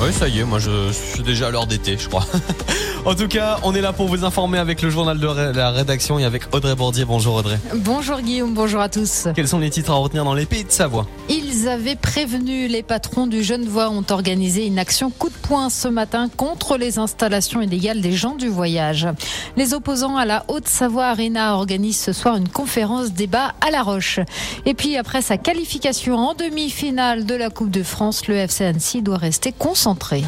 Oui, ça y est, moi je suis déjà à l'heure d'été, je crois. en tout cas, on est là pour vous informer avec le journal de la rédaction et avec Audrey Bordier. Bonjour Audrey. Bonjour Guillaume, bonjour à tous. Quels sont les titres à retenir dans les pays de Savoie? Ils avaient prévenu, les patrons du Genevois ont organisé une action coup de poing ce matin contre les installations illégales des gens du voyage. Les opposants à la Haute-Savoie Arena organisent ce soir une conférence débat à La Roche. Et puis après sa qualification en demi-finale de la Coupe de France, le FC Annecy doit rester concentré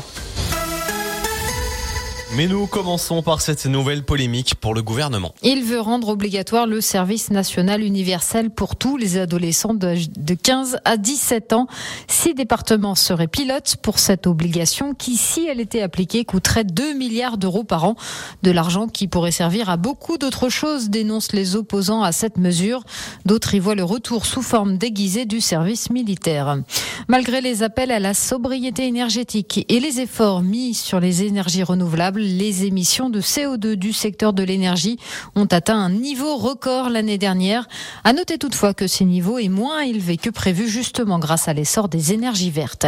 mais nous commençons par cette nouvelle polémique pour le gouvernement. Il veut rendre obligatoire le service national universel pour tous les adolescents de 15 à 17 ans. Six départements seraient pilotes pour cette obligation qui, si elle était appliquée, coûterait 2 milliards d'euros par an. De l'argent qui pourrait servir à beaucoup d'autres choses, dénoncent les opposants à cette mesure. D'autres y voient le retour sous forme déguisée du service militaire. Malgré les appels à la sobriété énergétique et les efforts mis sur les énergies renouvelables, les émissions de CO2 du secteur de l'énergie ont atteint un niveau record l'année dernière. À noter toutefois que ce niveau est moins élevé que prévu justement grâce à l'essor des énergies vertes.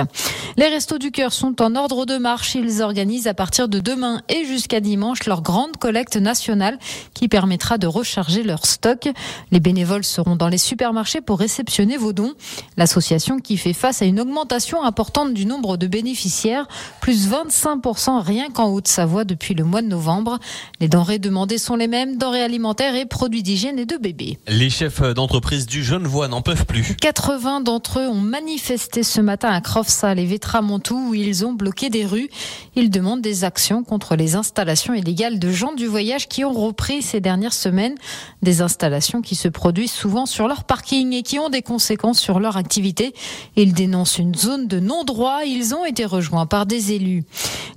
Les Restos du Cœur sont en ordre de marche. Ils organisent à partir de demain et jusqu'à dimanche leur grande collecte nationale qui permettra de recharger leur stock. Les bénévoles seront dans les supermarchés pour réceptionner vos dons. L'association qui fait face à une augmentation importante du nombre de bénéficiaires, plus 25% rien qu'en Haute-Savoie depuis le mois de novembre. Les denrées demandées sont les mêmes, denrées alimentaires et produits d'hygiène et de bébés. Les chefs d'entreprise du Genevois n'en peuvent plus. 80 d'entre eux ont manifesté ce matin à Crofsa et Vétramontou où ils ont bloqué des rues. Ils demandent des actions contre les installations illégales de gens du voyage qui ont repris ces dernières semaines. Des installations qui se produisent souvent sur leur parking et qui ont des conséquences sur leur activité. Ils dénoncent une zone de non-droit. Ils ont été rejoints par des élus.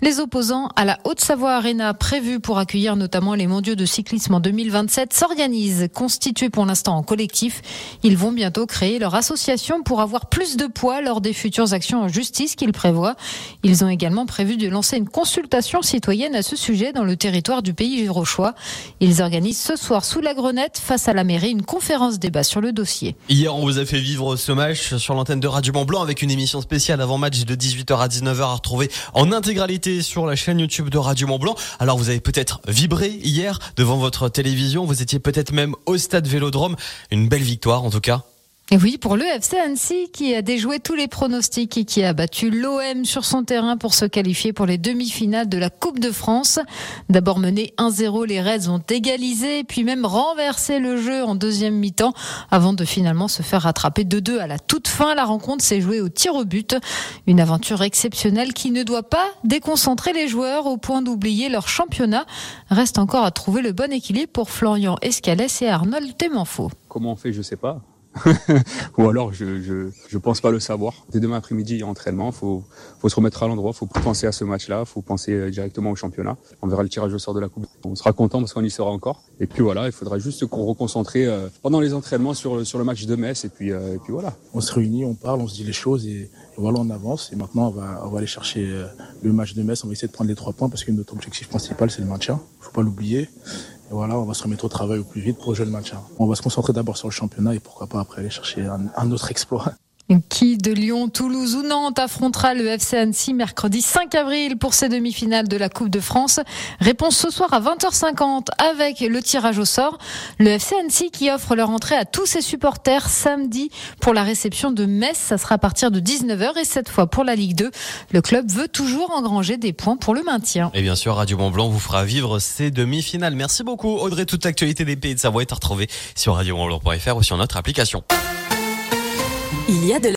Les opposants à la Haute-Savoie Arena, prévue pour accueillir notamment les mondiaux de cyclisme en 2027, s'organisent. Constitués pour l'instant en collectif, ils vont bientôt créer leur association pour avoir plus de poids lors des futures actions en justice qu'ils prévoient. Ils ont également prévu de lancer une consultation citoyenne à ce sujet dans le territoire du pays rochois. Ils organisent ce soir sous la grenette, face à la mairie, une conférence débat sur le dossier. Hier, on vous a fait vivre ce match sur l'antenne de Radio Mont Blanc avec une émission spéciale avant match de 18h à 19h à retrouver en intégralité sur la chaîne YouTube de Radio Mont Blanc. Alors vous avez peut-être vibré hier devant votre télévision, vous étiez peut-être même au stade Vélodrome. Une belle victoire en tout cas. Et oui, pour le FC Annecy qui a déjoué tous les pronostics et qui a battu l'OM sur son terrain pour se qualifier pour les demi-finales de la Coupe de France. D'abord mené 1-0, les Reds ont égalisé, puis même renversé le jeu en deuxième mi-temps avant de finalement se faire rattraper 2-2 à la toute fin. La rencontre s'est jouée au tir au but. Une aventure exceptionnelle qui ne doit pas déconcentrer les joueurs au point d'oublier leur championnat. Reste encore à trouver le bon équilibre pour Florian Escalès et Arnold Temanfo. Comment on fait, je sais pas. Ou alors, je, je, je pense pas le savoir. Dès demain après-midi, il y a entraînement. Faut, faut se remettre à l'endroit. Faut penser à ce match-là. Faut penser euh, directement au championnat. On verra le tirage au sort de la coupe. On sera content parce qu'on y sera encore. Et puis voilà, il faudra juste qu'on reconcentrer euh, pendant les entraînements sur, sur le match de Metz. Et puis, euh, et puis voilà. On se réunit, on parle, on se dit les choses et, voilà, on avance. Et maintenant, on va, on va aller chercher le match de Metz. On va essayer de prendre les trois points parce que notre objectif principal, c'est le maintien. Faut pas l'oublier voilà, on va se remettre au travail au plus vite pour jouer le. Hein. On va se concentrer d'abord sur le championnat et pourquoi pas après aller chercher un autre exploit. Qui de Lyon, Toulouse ou Nantes affrontera le FC Annecy mercredi 5 avril pour ses demi-finales de la Coupe de France Réponse ce soir à 20h50 avec le tirage au sort. Le FC Annecy qui offre leur entrée à tous ses supporters samedi pour la réception de Metz. Ça sera à partir de 19h et cette fois pour la Ligue 2. Le club veut toujours engranger des points pour le maintien. Et bien sûr, Radio Mont Blanc vous fera vivre ces demi-finales. Merci beaucoup Audrey. Toute l'actualité des pays de Savoie est à retrouver sur radiomontblanc.fr ou sur notre application. Il y a de